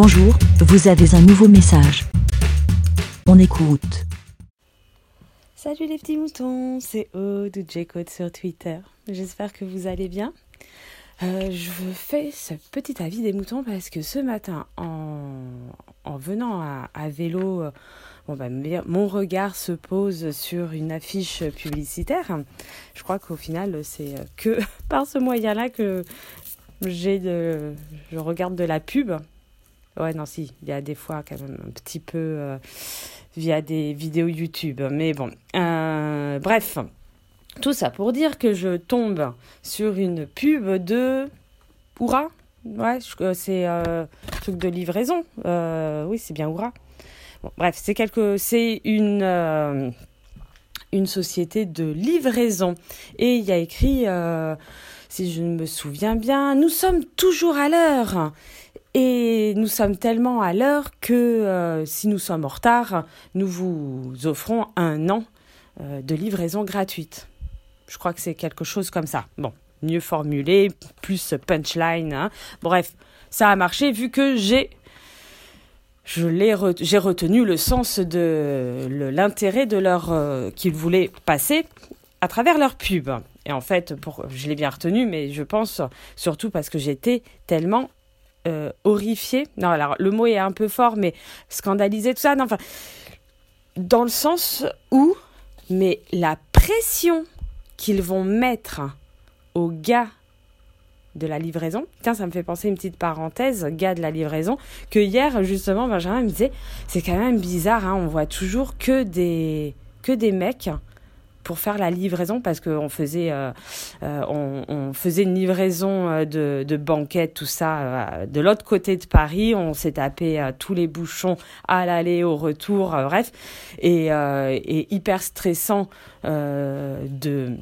Bonjour, vous avez un nouveau message. On écoute. Salut les petits moutons, c'est Aude ou J-Code sur Twitter. J'espère que vous allez bien. Euh, je vous fais ce petit avis des moutons parce que ce matin, en, en venant à, vélo, euh, bon bah, mon regard se pose sur une affiche publicitaire. Je crois qu'au final, c'est que par ce moyen-là que j'ai je regarde de la pub. Ouais, non, si, il y a des fois quand même un petit peu euh, via des vidéos YouTube. Mais bon, euh, bref, tout ça pour dire que je tombe sur une pub de Oura. Ouais, c'est euh, truc de livraison. Euh, oui, c'est bien Oura. Bref, c'est quelque, c'est une euh, une société de livraison et il y a écrit, euh, si je me souviens bien, nous sommes toujours à l'heure. Et nous sommes tellement à l'heure que euh, si nous sommes en retard, nous vous offrons un an euh, de livraison gratuite. Je crois que c'est quelque chose comme ça. Bon, mieux formulé, plus punchline. Hein. Bref, ça a marché vu que j'ai je l'ai j'ai retenu le sens de l'intérêt de leur euh, qu'ils voulaient passer à travers leur pub. Et en fait, pour, je l'ai bien retenu, mais je pense surtout parce que j'étais tellement euh. Non, alors le mot est un peu fort, mais scandalisée, tout ça. Non, enfin, dans le sens où, mais la pression qu'ils vont mettre aux gars de la livraison. Tiens, ça me fait penser une petite parenthèse, gars de la livraison, que hier, justement, Benjamin me disait, c'est quand même bizarre, hein, on voit toujours que des, que des mecs pour faire la livraison parce qu'on faisait, euh, euh, on, faisait une livraison euh, de, de banquettes, tout ça, de l'autre côté de Paris. On s'est tapé tous les bouchons à l'aller, au retour, bref, et hyper stressant de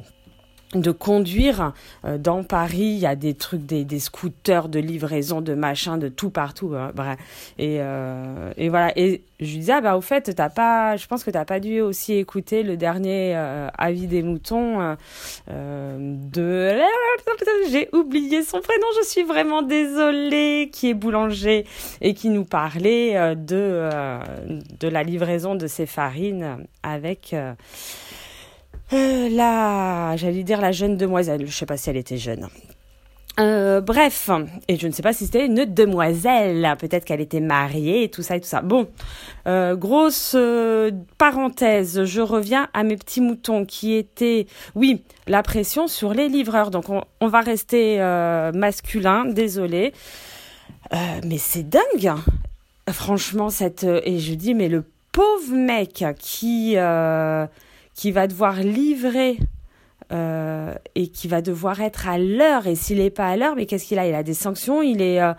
de conduire euh, dans Paris. Il y a des trucs des, scooters de livraison de machin de tout partout hein, bref. Et, euh, voilà. Et je lui disais ah bah au fait t'as pas je pense que t'as pas dû aussi écouter le dernier euh, avis des moutons euh, de j'ai oublié son prénom. Je suis vraiment désolée. Qui est boulanger et qui nous parlait de de la livraison de ses farines avec euh, la, j'allais dire la jeune demoiselle, je sais pas si elle était jeune. Euh, bref, et je ne sais pas si c'était une demoiselle, peut-être qu'elle était mariée et tout ça et tout ça. Bon, euh, grosse parenthèse, je reviens à mes petits moutons qui étaient, oui, la pression sur les livreurs. Donc on, on va rester masculin, désolé, mais c'est dingue. Franchement, cette et je dis mais le pauvre mec qui qui va devoir livrer euh, et qui va devoir être à l'heure. Et s'il n'est pas à l'heure, mais qu'est-ce qu'il a? Il a des sanctions, il, est, euh,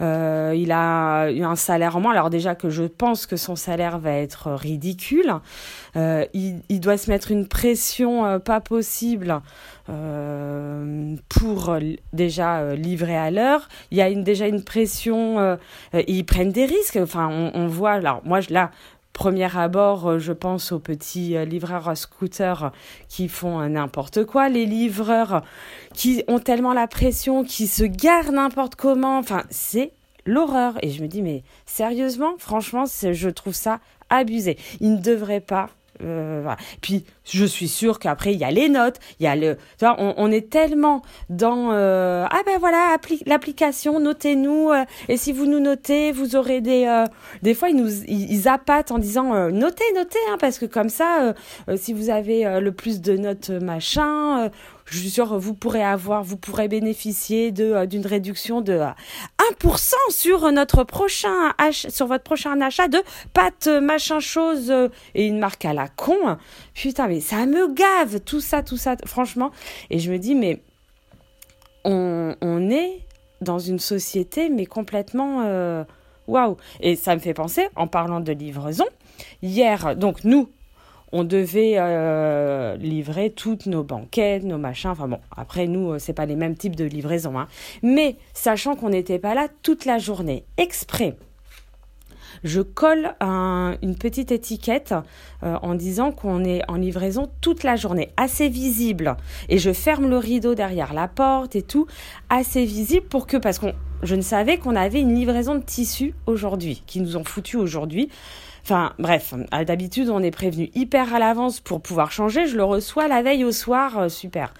euh, il a un salaire en moins. Alors déjà que je pense que son salaire va être ridicule. Il, doit se mettre une pression pas possible pour déjà livrer à l'heure. Il y a déjà une pression, ils prennent des risques. Enfin, on voit, alors moi, là, premier abord, je pense aux petits livreurs à scooter qui font n'importe quoi, les livreurs qui ont tellement la pression, qui se garent n'importe comment. Enfin, c'est l'horreur. Et je me dis, mais sérieusement, franchement, je trouve ça abusé. Ils ne devraient pas euh. Puis je suis sûre qu'après il y a les notes, il y a le, tu vois, on, est tellement dans euh, ah ben voilà appli l'application, notez-nous euh, et si vous nous notez, vous aurez des euh, des fois ils nous ils, ils appâtent en disant notez notez hein, parce que comme ça si vous avez le plus de notes machin je suis sûre vous pourrez avoir, vous pourrez bénéficier de d'une réduction de 1% sur notre prochain achat, sur votre prochain achat de pâtes machin chose et une marque à la con. Putain, mais ça me gave tout ça, tout ça, franchement. Et je me dis, mais on, on est dans une société, mais complètement waouh. Wow. Et ça me fait penser, en parlant de livraison, hier, donc nous, on devait euh, livrer toutes nos banquettes, nos machins. Enfin bon, après nous, c'est pas les mêmes types de livraison, hein. Mais sachant qu'on n'était pas là toute la journée, exprès. Je colle un, une petite étiquette euh, en disant qu'on est en livraison toute la journée, assez visible. Et je ferme le rideau derrière la porte et tout, assez visible pour que, parce qu'on je ne savais qu'on avait une livraison de tissu aujourd'hui, qui nous ont foutu aujourd'hui. Enfin, bref, d'habitude, on est prévenu hyper à l'avance pour pouvoir changer. Je le reçois la veille au soir, euh, super.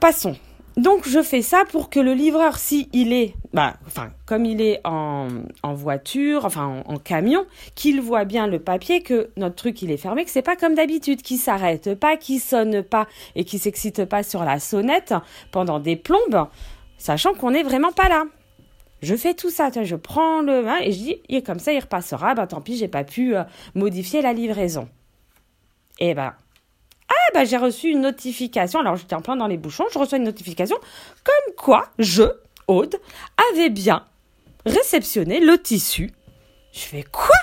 Passons. Donc, je fais ça pour que le livreur, si il est, bah, enfin, comme il est en, voiture, enfin, en, camion, qu'il voit bien le papier que notre truc, il est fermé, que c'est pas comme d'habitude, qu'il s'arrête pas, qu'il sonne pas et qu'il s'excite pas sur la sonnette pendant des plombes, sachant qu'on n'est vraiment pas là. Je fais tout ça, je prends le vin et je dis, et comme ça, il repassera. Ben tant pis, j'ai pas pu euh, modifier la livraison. Et ben, ah ben j'ai reçu une notification. Alors j'étais en plein dans les bouchons, je reçois une notification comme quoi je, Aude, avais bien réceptionné le tissu. Je fais quoi?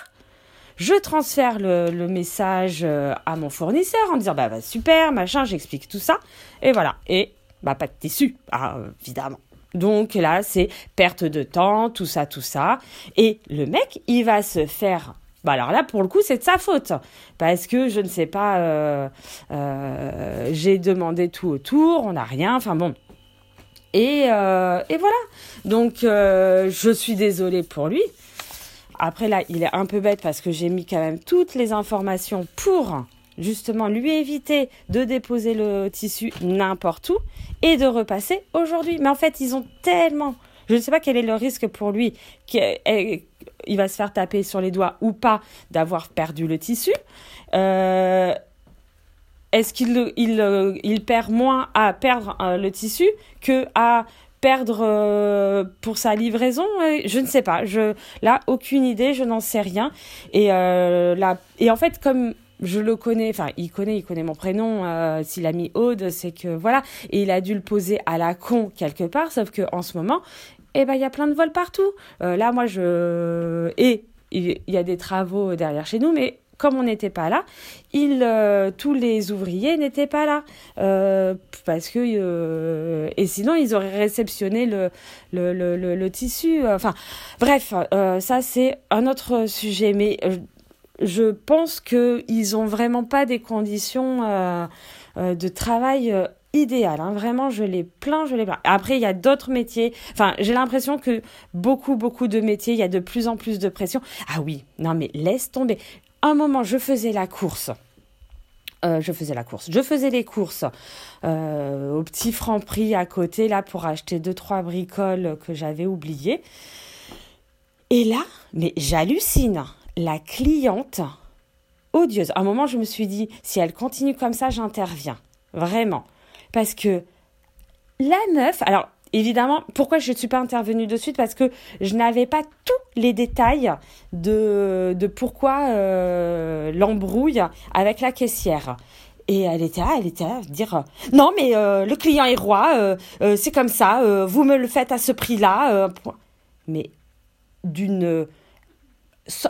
Je transfère le, message euh, à mon fournisseur en disant bah, bah super machin j'explique tout ça et voilà et bah pas de tissu ah, évidemment donc là, c'est perte de temps, tout ça, tout ça. Et le mec, il va se faire bah alors là, pour le coup, c'est de sa faute. Parce que je ne sais pas, euh, euh, j'ai demandé tout autour, on n'a rien, enfin bon. Et, euh, et voilà. Donc, je suis désolée pour lui. Après, là, il est un peu bête parce que j'ai mis quand même toutes les informations pour justement lui éviter de déposer le tissu n'importe où et de repasser aujourd'hui. Mais en fait, ils ont tellement... Je ne sais pas quel est le risque pour lui qu'il va se faire taper sur les doigts ou pas d'avoir perdu le tissu. Euh, est-ce qu'il il, il, perd moins à perdre euh, le tissu que à perdre euh, pour sa livraison? Je ne sais pas. Je là aucune idée. Je n'en sais rien. Et là et en fait comme je le connais, enfin il connaît, il connaît mon prénom, euh, s'il a mis Aude, c'est que voilà, et il a dû le poser à la con quelque part, sauf que en ce moment, eh ben il y a plein de vols partout. Euh, là moi je et il y a des travaux derrière chez nous, mais comme on n'était pas là, euh, tous les ouvriers n'étaient pas là parce que et sinon ils auraient réceptionné le le, le, le tissu. Enfin bref, ça c'est un autre sujet, mais je pense qu'ils n'ont vraiment pas des conditions euh, euh, de travail euh, idéales. Hein. Vraiment, je les plains, je les plains. Après, il y a d'autres métiers. Enfin, j'ai l'impression que beaucoup, beaucoup de métiers, il y a de plus en plus de pression. Ah oui, non mais laisse tomber. Un moment, je faisais la course. je faisais la course. Je faisais les courses au petit franc prix à côté, là, pour acheter deux, trois bricoles que j'avais oubliées. Et là, mais j'hallucine la cliente odieuse. Un moment, je me suis dit, si elle continue comme ça, j'interviens. Vraiment. Parce que la meuf, alors évidemment, pourquoi je ne suis pas intervenue de suite? Parce que je n'avais pas tous les détails de, de pourquoi euh, l'embrouille avec la caissière. Et elle était là, elle était à dire non mais euh, le client est roi, euh, c'est comme ça, vous me le faites à ce prix-là. mais d'une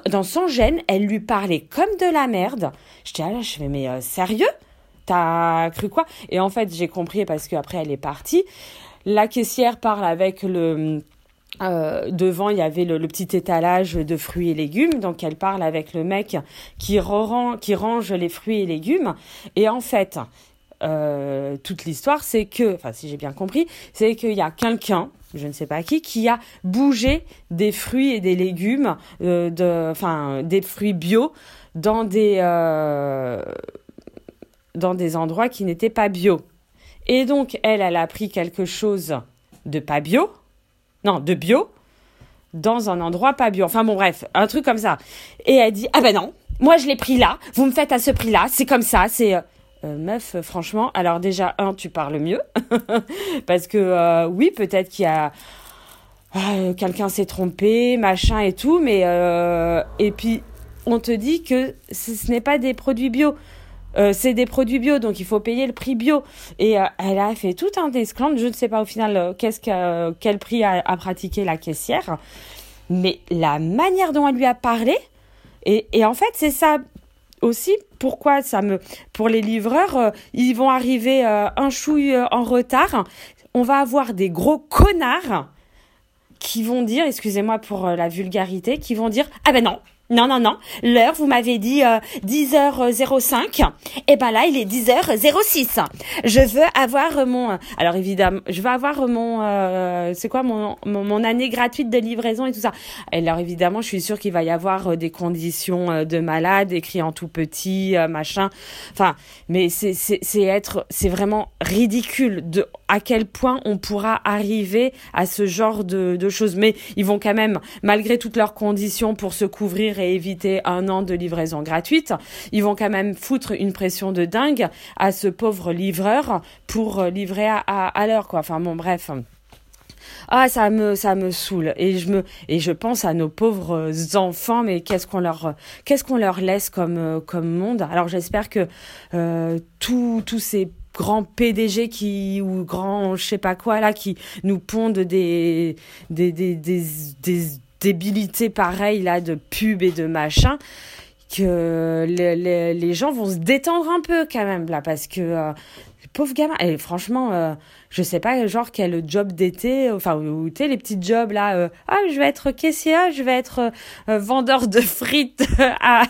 dans son gène, elle lui parlait comme de la merde. J'étais là, je fais, mais sérieux? T'as cru quoi? Et en fait, j'ai compris parce qu'après, elle est partie. La caissière parle avec le... Euh, devant, il y avait le, petit étalage de fruits et légumes. Donc, elle parle avec le mec qui, range les fruits et légumes. Et en fait, euh, toute l'histoire, c'est que, enfin, si j'ai bien compris, c'est qu'il y a quelqu'un je ne sais pas qui, qui a bougé des fruits et des légumes, euh, de, enfin des fruits bio dans des, euh, dans des endroits qui n'étaient pas bio. Et donc elle, elle a pris quelque chose de pas bio, non, de bio, dans un endroit pas bio. Enfin bon bref, un truc comme ça. Et elle dit ah ben non, moi je l'ai pris là, vous me faites à ce prix-là, c'est comme ça, c'est euh, euh, meuf, franchement, alors déjà, un, tu parles mieux. parce que euh, oui, peut-être qu'il y a. Euh, quelqu'un s'est trompé, machin et tout, mais. et puis, on te dit que ce, n'est pas des produits bio. C'est des produits bio, donc il faut payer le prix bio. Et elle a fait tout un esclandre. Je ne sais pas au final qu'est-ce que, quel prix a, pratiqué la caissière. Mais la manière dont elle lui a parlé, et, en fait, c'est ça aussi pourquoi ça me pour les livreurs euh, ils vont arriver euh, un chouille euh, en retard on va avoir des gros connards qui vont dire excusez-moi pour la vulgarité qui vont dire ah ben non Non, non, non. L'heure, vous m'avez dit 10h05. Et ben là, il est 10h06. Je veux avoir mon... Alors évidemment, je veux avoir mon... c'est quoi mon, mon, année gratuite de livraison et tout ça. Et alors évidemment, je suis sûre qu'il va y avoir des conditions de malade, écrit en tout petit, machin. Enfin, mais c'est être... C'est vraiment ridicule de à quel point on pourra arriver à ce genre de, de choses. Mais ils vont quand même, malgré toutes leurs conditions pour se couvrir et éviter un an de livraison gratuite, ils vont quand même foutre une pression de dingue à ce pauvre livreur pour livrer à, à, l'heure, quoi. Enfin bon, bref. Ah ça me ça me saoule. Et je me et je pense à nos pauvres enfants mais qu'est-ce qu'on leur qu'est-ce qu'on leur laisse comme comme monde? Alors j'espère que euh, tous tous ces grands PDG qui ou grands je sais pas quoi là qui nous pondent des des des, des débilités pareilles là de pub et de machin que les, gens vont se détendre un peu quand même là parce que euh, pauvre gamin et franchement euh, je sais pas genre quel job d'été enfin ou tu les petits jobs là euh, ah je vais être caissier je vais être vendeur de frites à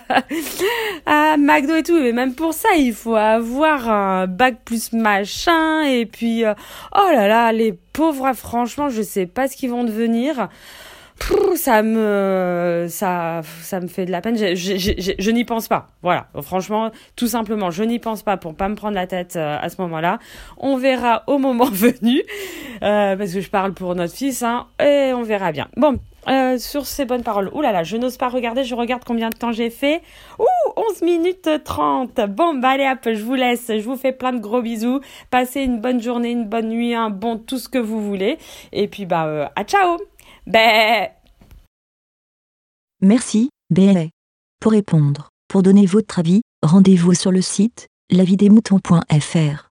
à McDo et tout mais même pour ça il faut avoir un bac plus machin et puis oh là là les pauvres franchement je sais pas ce qu'ils vont devenir ça me ça ça me fait de la peine je, je, je, je n'y pense pas voilà franchement tout simplement je n'y pense pas pour pas me prendre la tête euh, à ce moment-là on verra au moment venu euh, parce que je parle pour notre fils hein, et on verra bien bon euh, sur ces bonnes paroles. Ouh là là, je n'ose pas regarder, je regarde combien de temps j'ai fait. Ouh, 11 minutes 30. Bon, bah allez hop, je vous laisse. Je vous fais plein de gros bisous. Passez une bonne journée, une bonne nuit, un bon tout ce que vous voulez. Et puis bah euh, à ciao ben. Merci, BLA. Pour répondre, pour donner votre avis, rendez-vous sur le site lavidemouton.fr.